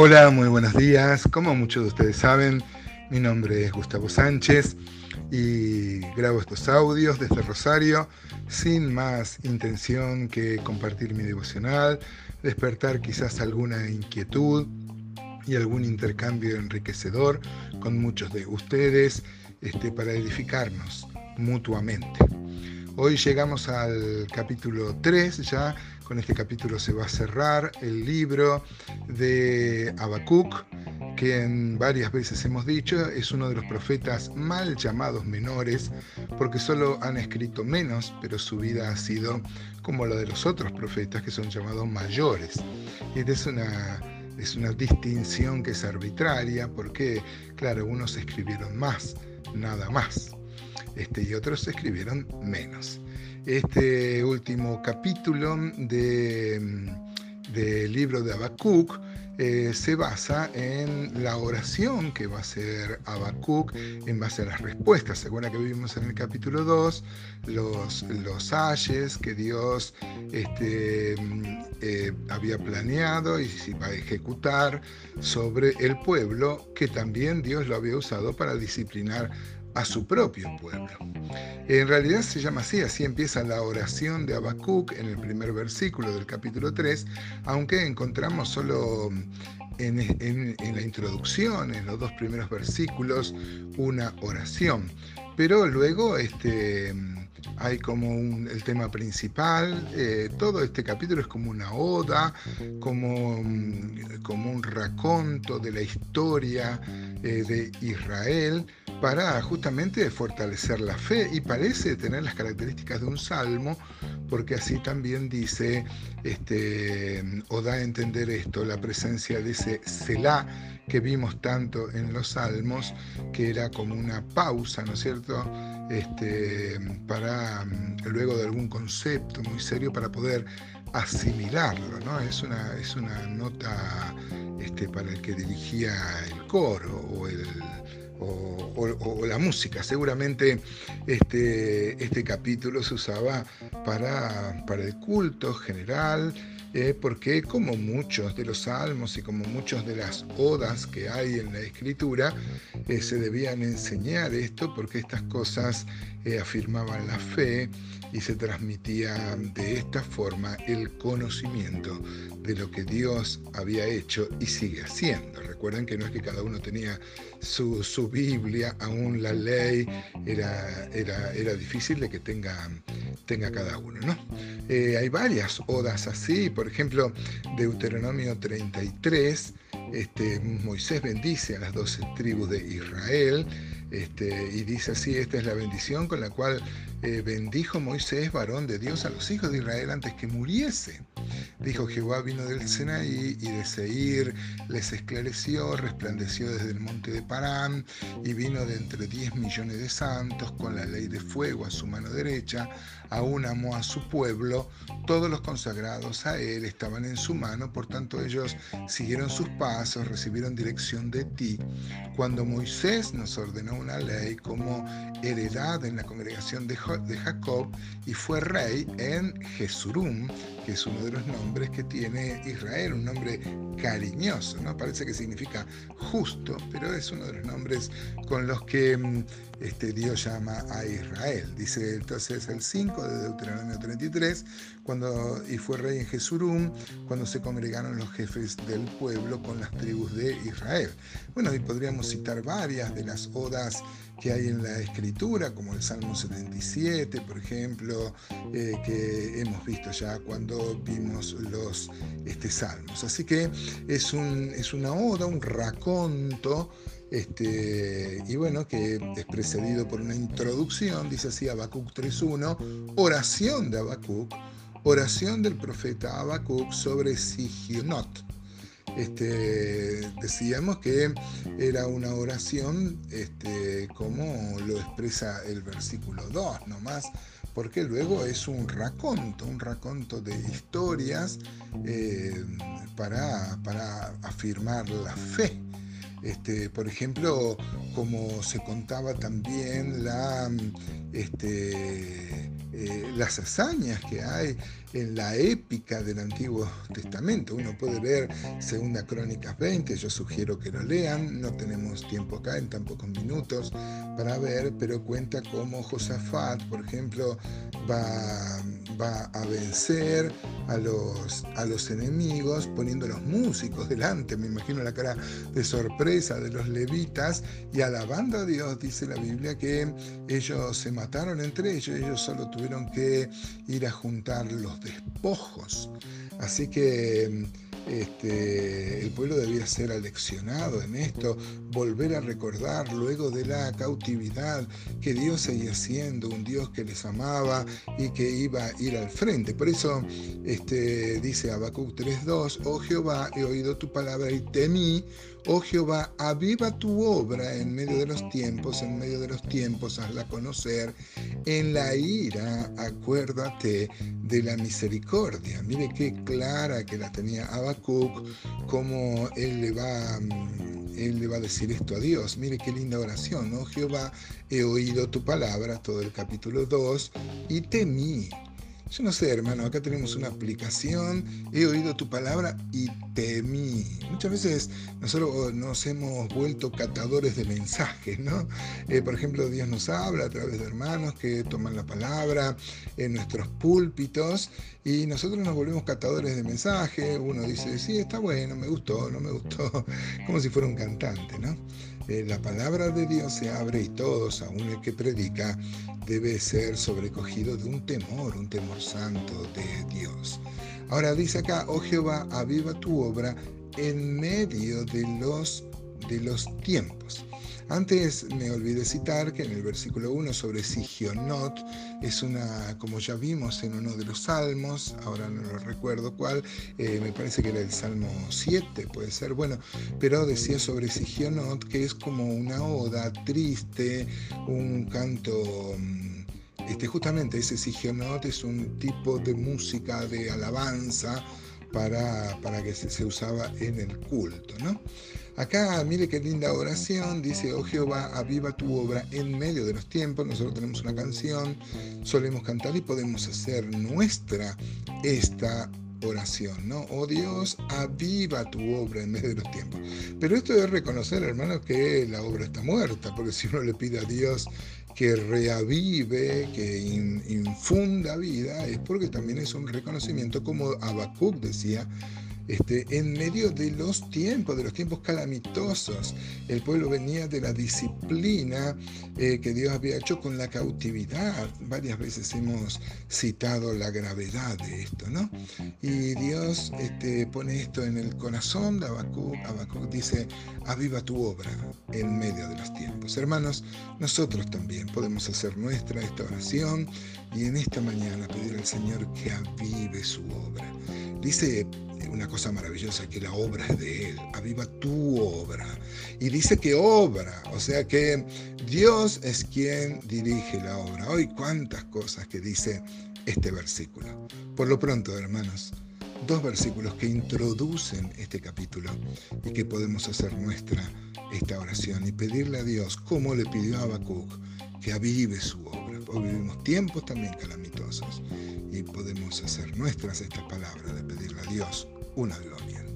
Hola, muy buenos días. Como muchos de ustedes saben, mi nombre es Gustavo Sánchez y grabo estos audios desde Rosario sin más intención que compartir mi devocional, despertar quizás alguna inquietud y algún intercambio enriquecedor con muchos de ustedes este, para edificarnos mutuamente. Hoy llegamos al capítulo 3, ya con este capítulo se va a cerrar el libro de Habacuc, que en varias veces hemos dicho es uno de los profetas mal llamados menores, porque solo han escrito menos, pero su vida ha sido como la de los otros profetas que son llamados mayores. Y es una, es una distinción que es arbitraria, porque, claro, unos escribieron más, nada más este, y otros escribieron menos. Este último capítulo del libro de Habacuc eh, se basa en la oración que va a hacer Habacuc en base a las respuestas. Según que vivimos en el capítulo 2, los, los que Dios este, eh, había planeado y se va a ejecutar sobre el pueblo, que también Dios lo había usado para disciplinar a su propio pueblo. En realidad se llama así, así empieza la oración de Habacuc en el primer versículo del capítulo 3, aunque encontramos solo en, en, la introducción, en los dos primeros versículos, una oración. Pero luego este, hay como el tema principal, eh, todo este capítulo es como una oda, como, mm, como un raconto de la historia eh, de Israel para justamente fortalecer la fe y parece tener las características de un salmo porque así también dice este, o da a entender esto, la presencia de ese Selah que vimos tanto en los salmos, que era como una pausa, ¿no es cierto? Este, para mm, luego de algún concepto muy serio para poder asimilarlo, ¿no? Es una, es una nota este, para el que dirigía el coro o el o, la música. Seguramente este, este capítulo se usaba para, para el culto general, eh, porque como muchos de los salmos y como muchas de las odas que hay en la escritura, eh, se debían enseñar esto porque estas cosas eh, afirmaban la fe y se transmitía de esta forma el conocimiento de lo que Dios había hecho y sigue haciendo. Recuerden que no es que cada uno tenía su, su Biblia, aún la ley era, era, era difícil de que tenga, tenga cada uno. ¿no? hay varias odas así, por ejemplo, Deuteronomio 33, este, Moisés bendice a las doce tribus de Israel este, y dice así, esta es la bendición con la cual eh, bendijo Moisés, varón de Dios, a los hijos de Israel antes que muriese. Dijo Jehová vino del Senaí y de Seir les esclareció, resplandeció desde el monte de Parán y vino de entre diez millones de santos con la ley de fuego a su mano derecha, aún amó a su pueblo, todos los consagrados a él estaban en su mano, por tanto ellos siguieron sus pasos, recibieron dirección de ti. Cuando Moisés nos ordenó una ley como heredad en la congregación de Jacob y fue rey en Jesurum, que es uno de los nombres que tiene Israel, un nombre cariñoso, ¿no? Parece que significa justo, pero es uno de los nombres con los que mm, este, Dios llama a Israel. Dice entonces el 5 de Deuteronomio 33, cuando, y fue rey en Jesurum, cuando se congregaron los jefes del pueblo con las tribus de Israel. Bueno, y podríamos citar varias de las odas que hay en la escritura, como el Salmo 77, por ejemplo, eh, que hemos visto ya cuando vimos los este, salmos. Así que es, un, es una oda, un raconto, este, y bueno, que es precedido por una introducción, dice así Habacuc 3.1, oración de Habacuc, oración del profeta Habacuc sobre Sigionot este, decíamos que era una oración este, como lo expresa el versículo 2 nomás, porque luego es un raconto, un raconto de historias eh, para, para afirmar la fe. Este, por ejemplo, como se contaba también la, este, eh, las hazañas que hay en la épica del Antiguo Testamento. Uno puede ver Segunda Crónicas 20, yo sugiero que lo lean, no tenemos tiempo acá en tan pocos minutos para ver, pero cuenta cómo Josafat, por ejemplo, va, va a vencer a los, a los enemigos poniendo los músicos delante, me imagino la cara de sorpresa de los levitas y alabando a Dios, dice la Biblia que ellos se mataron entre ellos, ellos solo tuvieron que ir a juntar los despojos. Así que este, el pueblo debía ser aleccionado en esto, volver a recordar luego de la cautividad que Dios seguía siendo un Dios que les amaba y que iba a ir al frente. Por eso este, dice Habacuc 3.2, oh Jehová, he oído tu palabra y temí, oh Jehová, aviva tu obra en medio de los tiempos, en medio de los tiempos hazla conocer, en la ira acuérdate de la misericordia. Mire qué clara que la tenía Habacuc cómo él le va mm, él le va a decir esto a Dios. Mire qué linda oración, ¿no? Jehová, he oído tu palabra, todo el capítulo 2, y temí. Yo no sé, hermano, acá tenemos una aplicación, he oído tu palabra y temí. Muchas veces nosotros nos hemos vuelto catadores de mensajes, ¿no? Eh, por ejemplo, Dios nos habla a través de hermanos que toman la palabra en nuestros púlpitos y nosotros nos volvemos catadores de mensajes. Uno dice, sí, está bueno, me gustó, no me gustó, como si fuera un cantante, ¿no? La palabra de Dios se abre y todos, aún el que predica, debe ser sobrecogido de un temor, un temor santo de Dios. Ahora dice acá, oh Jehová, aviva tu obra en medio de los, de los tiempos. Antes me olvidé citar que en el versículo 1 sobre Sigionot es una, como ya vimos en uno de los salmos, ahora no lo recuerdo cuál, eh, me parece que era el Salmo 7, puede ser, bueno, pero decía sobre Sigionot que es como una oda triste, un canto mm, este, justamente ese Sigionot es un tipo de música de alabanza para, para que se, usaba en el culto. ¿no? Acá, mire qué linda oración, dice, oh Jehová, aviva tu obra en medio de los tiempos. Nosotros tenemos una canción, solemos cantar y podemos hacer nuestra esta oración, ¿no? Oh Dios, aviva tu obra en medio de los tiempos. Pero esto es reconocer, hermanos, que la obra está muerta, porque si uno le pide a Dios que reavive, que infunda vida, es porque también es un reconocimiento, como Habacuc decía, este, en medio de los tiempos, de los tiempos calamitosos. El pueblo venía de la disciplina eh, que Dios había hecho con la cautividad. Varias veces hemos citado la gravedad de esto, ¿no? Y Dios este, pone esto en el corazón de Habacuc. Habacuc dice, aviva tu obra en medio de los tiempos. Hermanos, nosotros también podemos hacer nuestra esta oración y en esta mañana pedir al Señor que avive su obra. Dice una cosa maravillosa, que la obra es de Él, aviva tu obra. Y dice que obra, o sea que Dios es quien dirige la obra. Hoy cuántas cosas que dice este versículo. Por lo pronto, hermanos, dos versículos que introducen este capítulo y que podemos hacer nuestra esta oración y pedirle a Dios, como le pidió a Habacuc, que avive su obra. Hoy vivimos tiempos también calamitosos y podemos hacer nuestras estas palabras de pedirle a Dios una gloria.